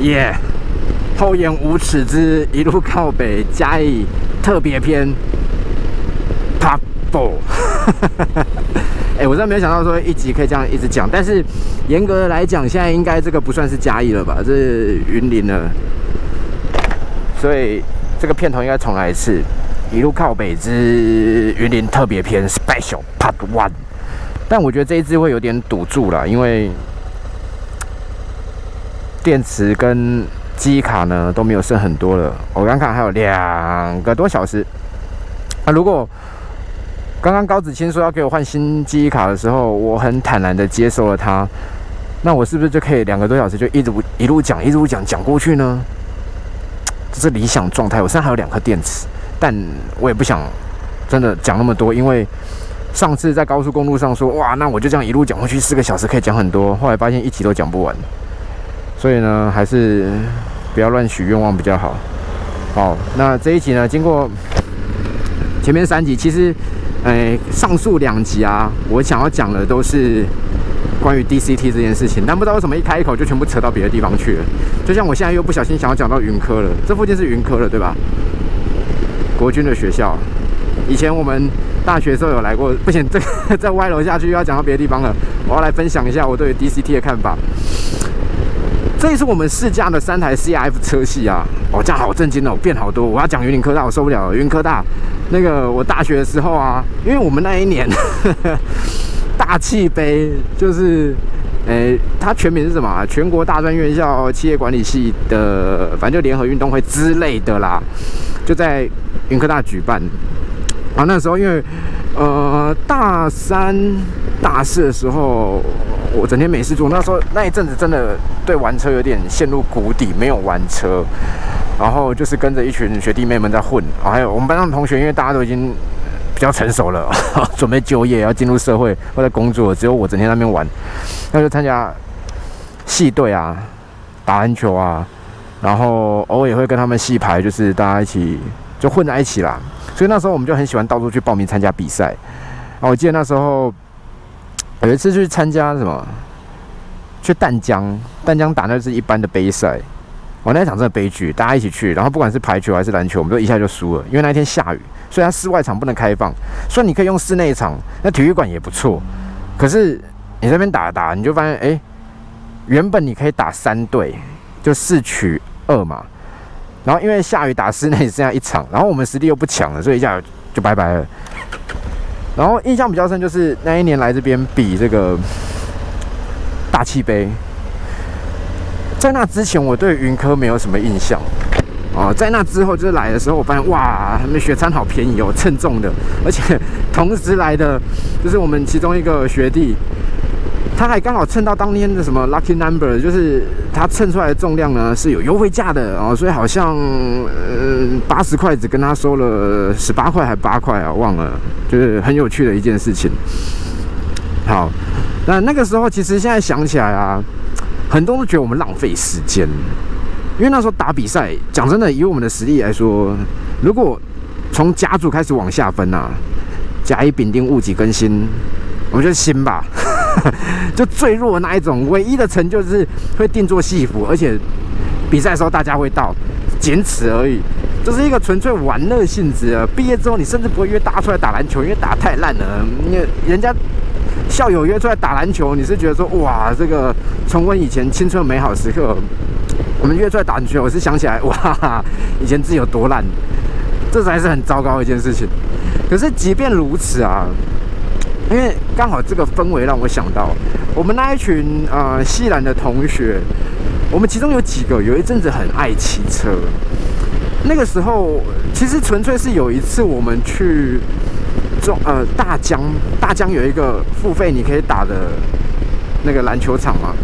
耶！厚颜无耻之一路靠北嘉义特别篇 Top Four。哎，我真的没有想到说一集可以这样一直讲，但是严格的来讲，现在应该这个不算是嘉义了吧？这是云林了，所以这个片头应该重来一次。一路靠北之云林特别篇 Special Part One，但我觉得这一支会有点堵住了，因为电池跟记忆卡呢都没有剩很多了。我刚看还有两个多小时。那如果刚刚高子清说要给我换新记忆卡的时候，我很坦然的接受了他，那我是不是就可以两个多小时就一直一路讲一路讲讲过去呢？这是理想状态。我身上还有两颗电池。但我也不想真的讲那么多，因为上次在高速公路上说，哇，那我就这样一路讲过去，四个小时可以讲很多。后来发现一集都讲不完，所以呢，还是不要乱许愿望比较好。好，那这一集呢，经过前面三集，其实，哎，上述两集啊，我想要讲的都是关于 DCT 这件事情，但不知道为什么一开口就全部扯到别的地方去了。就像我现在又不小心想要讲到云科了，这附近是云科了，对吧？国军的学校，以前我们大学时候有来过。不行，这再 歪楼下去又要讲到别的地方了。我要来分享一下我对 DCT 的看法。这也是我们试驾的三台 CF 车系啊！哦，这样好震惊哦，变好多。我要讲云林科大，我受不了了。云科大那个我大学的时候啊，因为我们那一年 大气杯就是，诶，它全名是什么？全国大专院校企业管理系的，反正就联合运动会之类的啦，就在。云科大举办，啊，那时候因为，呃，大三、大四的时候，我整天没事做。那时候那一阵子真的对玩车有点陷入谷底，没有玩车，然后就是跟着一群学弟妹们在混。还有我们班上的同学，因为大家都已经比较成熟了，准备就业，要进入社会或者工作，只有我整天在那边玩。那就参加系队啊，打篮球啊，然后偶尔也会跟他们系排，就是大家一起。就混在一起啦，所以那时候我们就很喜欢到处去报名参加比赛。啊，我记得那时候有一次去参加什么，去淡江，淡江打那是一般的杯赛。我那一场真的悲剧，大家一起去，然后不管是排球还是篮球，我们都一下就输了，因为那天下雨，所以它室外场不能开放。所以你可以用室内场，那体育馆也不错，可是你这边打打，你就发现，哎，原本你可以打三队，就四取二嘛。然后因为下雨打室内剩下一场，然后我们实力又不强了，所以一下就拜拜了。然后印象比较深就是那一年来这边比这个大气杯，在那之前我对云科没有什么印象哦，在那之后就是来的时候，我发现哇，他们雪餐好便宜哦，称重的，而且同时来的就是我们其中一个学弟。他还刚好蹭到当天的什么 lucky number，就是他蹭出来的重量呢是有优惠价的哦，所以好像呃八十块只跟他收了十八块还八块啊，忘了，就是很有趣的一件事情。好，那那个时候其实现在想起来啊，很多都觉得我们浪费时间，因为那时候打比赛，讲真的，以我们的实力来说，如果从甲组开始往下分啊，甲乙丙丁戊己庚辛，我觉得辛吧。就最弱的那一种，唯一的成就是会定做戏服，而且比赛的时候大家会到，仅此而已，这是一个纯粹玩乐性质的。毕业之后你甚至不会约大家出来打篮球，因为打太烂了。因为人家校友约出来打篮球，你是觉得说哇，这个重温以前青春美好时刻。我们约出来打篮球，我是想起来哇，以前自己有多烂，这才是很糟糕的一件事情。可是即便如此啊。因为刚好这个氛围让我想到，我们那一群呃西兰的同学，我们其中有几个有一阵子很爱骑车。那个时候其实纯粹是有一次我们去中呃大江，大江有一个付费你可以打的那个篮球场嘛。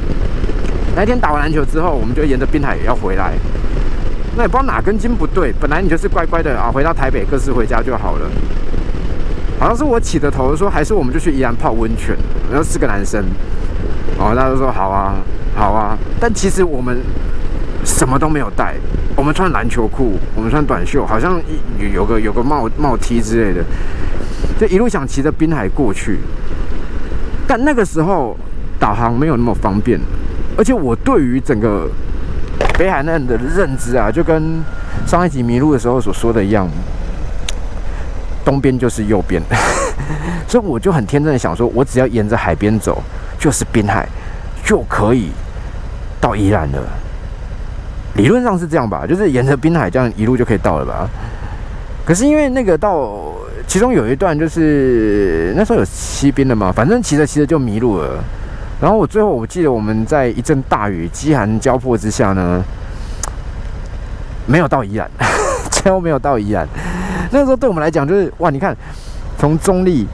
那天打完篮球之后，我们就沿着滨海要回来。那也不知道哪根筋不对，本来你就是乖乖的啊，回到台北各自回家就好了。好像是我起的头，说还是我们就去宜兰泡温泉，然后四个男生，哦，大家都说好啊，好啊。但其实我们什么都没有带，我们穿篮球裤，我们穿短袖，好像有有个有个帽帽 T 之类的，就一路想骑着滨海过去。但那个时候导航没有那么方便，而且我对于整个北海岸的认知啊，就跟上一集迷路的时候所说的一样，东边就是右边，所以我就很天真的想说，我只要沿着海边走，就是滨海，就可以到宜兰了。理论上是这样吧，就是沿着滨海这样一路就可以到了吧。可是因为那个到其中有一段就是那时候有西滨的嘛，反正骑着骑着就迷路了。然后我最后我记得我们在一阵大雨、饥寒交迫之下呢，没有到宜兰，最后没有到宜兰。那时候对我们来讲就是哇，你看从中立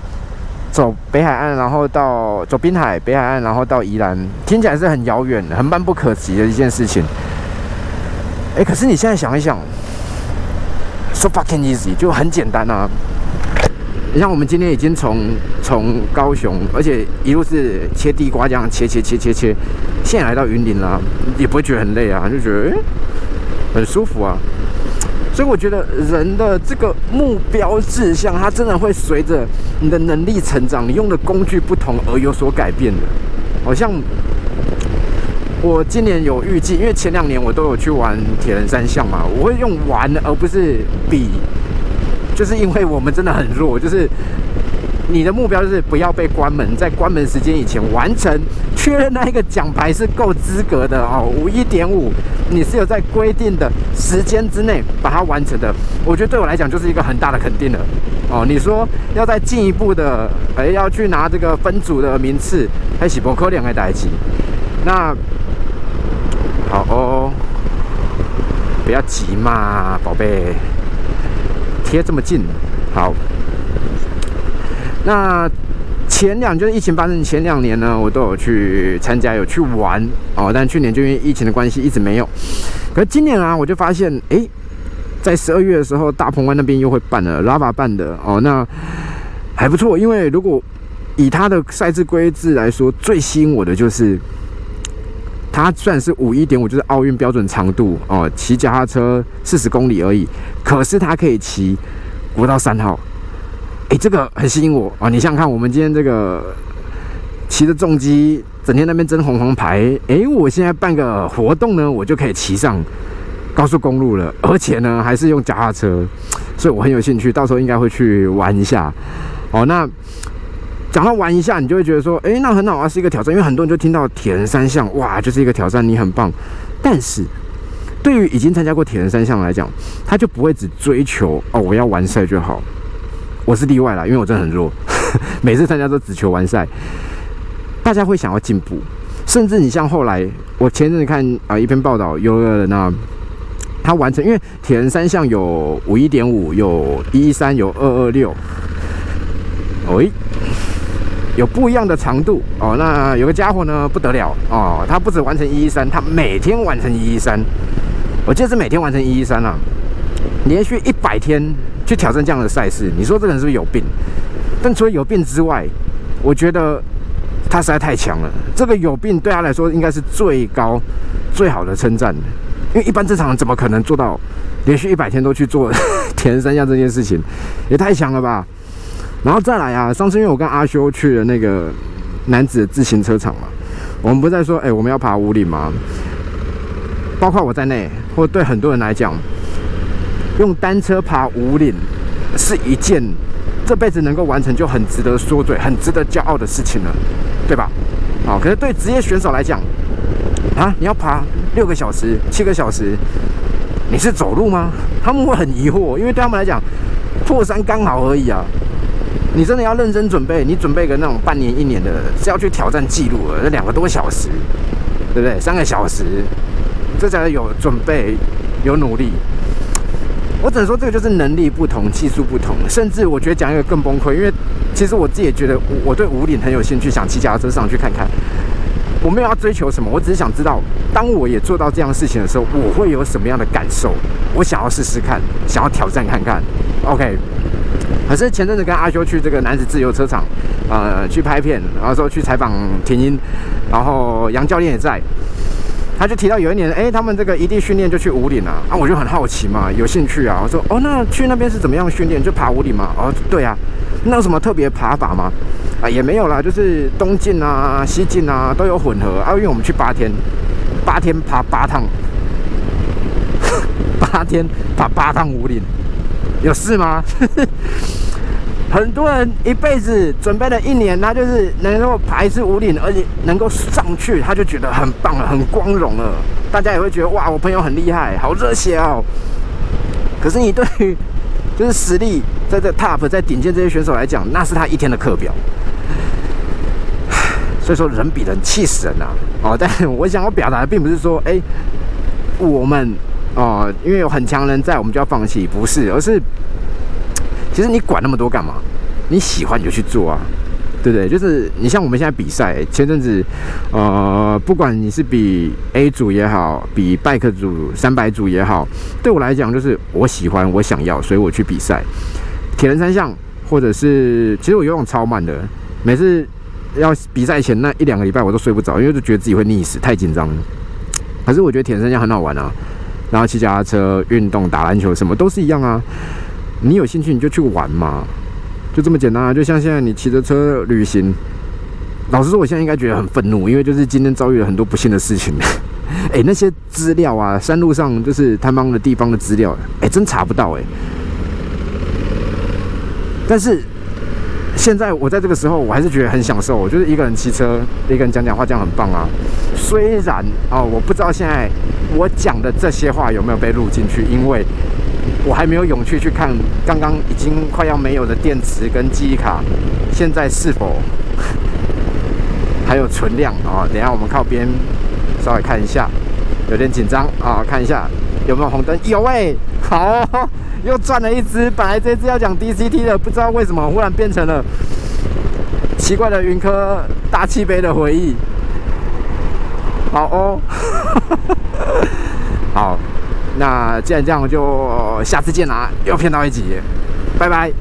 走北海岸，然后到走滨海北海岸，然后到宜兰，听起来是很遥远、很漫不可及的一件事情。哎，可是你现在想一想，so fucking easy，就很简单啊。你像我们今天已经从从高雄，而且一路是切地瓜这样切切切切切，现在来到云林了，也不会觉得很累啊，就觉得诶很舒服啊。所以我觉得人的这个目标志向，它真的会随着你的能力成长，你用的工具不同而有所改变的。好像我今年有预计，因为前两年我都有去玩铁人三项嘛，我会用玩而不是比。就是因为我们真的很弱，就是你的目标就是不要被关门，在关门时间以前完成，确认那一个奖牌是够资格的哦，五一点五，你是有在规定的时间之内把它完成的，我觉得对我来讲就是一个很大的肯定了哦。你说要再进一步的，哎，要去拿这个分组的名次，还是不可能的代志。那好哦，不要急嘛，宝贝。贴这么近，好。那前两就是疫情发生前两年呢，我都有去参加，有去玩哦。但去年就因为疫情的关系，一直没有。可是今年啊，我就发现，哎，在十二月的时候，大鹏湾那边又会办了，Lava 办的哦，那还不错。因为如果以它的赛制规制来说，最吸引我的就是。它算是五一点五，就是奥运标准长度哦，骑脚踏车四十公里而已。可是它可以骑国道三号，哎，这个很吸引我啊！你想想看，我们今天这个骑着重机，整天那边争红黄牌，哎，我现在办个活动呢，我就可以骑上高速公路了，而且呢还是用脚踏车，所以我很有兴趣，到时候应该会去玩一下。哦，那。讲到玩一下，你就会觉得说，哎，那很好啊，是一个挑战。因为很多人就听到铁人三项，哇，就是一个挑战，你很棒。但是，对于已经参加过铁人三项来讲，他就不会只追求哦，我要完赛就好。我是例外啦，因为我真的很弱，每次参加都只求完赛。大家会想要进步，甚至你像后来，我前阵子看啊一篇报道，有个人呢，他完成，因为铁人三项有五一点五，有一三，有二二六，喂。有不一样的长度。哦，那有个家伙呢不得了。哦，他不止完成一一三，他每天完成一一三，我记得是每天完成一一三啊，连续一百天去挑战这样的赛事，你说这个人是不是有病？但除了有病之外，我觉得他实在太强了。这个有病对他来说应该是最高最好的称赞，因为一般正常人怎么可能做到连续一百天都去做铁人三项这件事情？也太强了吧！然后再来啊！上次因为我跟阿修去了那个男子的自行车场嘛，我们不在说，哎，我们要爬五岭吗？包括我在内，或对很多人来讲，用单车爬五岭是一件这辈子能够完成就很值得说嘴、很值得骄傲的事情了，对吧？好，可是对职业选手来讲，啊，你要爬六个小时、七个小时，你是走路吗？他们会很疑惑，因为对他们来讲，破山刚好而已啊。你真的要认真准备，你准备个那种半年、一年的，是要去挑战记录的，那两个多小时，对不对？三个小时，这才有准备、有努力。我只能说，这个就是能力不同、技术不同。甚至我觉得讲一个更崩溃，因为其实我自己也觉得我对五岭很有兴趣，想骑脚踏车上去看看。我没有要追求什么，我只是想知道，当我也做到这样事情的时候，我会有什么样的感受？我想要试试看，想要挑战看看。OK。可是前阵子跟阿修去这个男子自由车场，呃，去拍片，然后说去采访田英，然后杨教练也在，他就提到有一年，哎，他们这个异地训练就去五岭啊，啊，我就很好奇嘛，有兴趣啊，我说，哦，那去那边是怎么样训练？就爬五岭嘛？哦，对啊，那有什么特别爬法吗？啊，也没有啦，就是东进啊、西进啊都有混合啊，因为我们去八天，八天爬八趟，八天爬八趟五岭，有事吗？很多人一辈子准备了一年，他就是能够爬一次五岭，而且能够上去，他就觉得很棒了，很光荣了。大家也会觉得哇，我朋友很厉害，好热血哦。可是你对于就是实力在这 top 在顶尖这些选手来讲，那是他一天的课表。所以说人比人气死人呐！哦，但是我想要表达的并不是说，哎，我们哦，因为有很强人在，我们就要放弃，不是，而是。其实你管那么多干嘛？你喜欢你就去做啊，对不对？就是你像我们现在比赛，前阵子，呃，不管你是比 A 组也好，比 bike 组、三百组也好，对我来讲就是我喜欢，我想要，所以我去比赛。铁人三项，或者是其实我游泳超慢的，每次要比赛前那一两个礼拜我都睡不着，因为就觉得自己会溺死，太紧张了。可是我觉得铁人三项很好玩啊，然后骑脚踏车、运动、打篮球什么都是一样啊。你有兴趣你就去玩嘛，就这么简单啊！就像现在你骑着车旅行，老实说，我现在应该觉得很愤怒，因为就是今天遭遇了很多不幸的事情。哎，那些资料啊，山路上就是他们的地方的资料，哎，真查不到哎。但是现在我在这个时候，我还是觉得很享受，我就是一个人骑车，一个人讲讲话，这样很棒啊。虽然啊，我不知道现在我讲的这些话有没有被录进去，因为。我还没有勇气去看刚刚已经快要没有的电池跟记忆卡，现在是否 还有存量啊？等下我们靠边稍微看一下，有点紧张啊，看一下有没有红灯，有哎，好，又赚了一只。本来这只要讲 DCT 的，不知道为什么忽然变成了奇怪的云科大气杯的回忆。好哦，那既然这样，就下次见啦！又骗到一集，拜拜。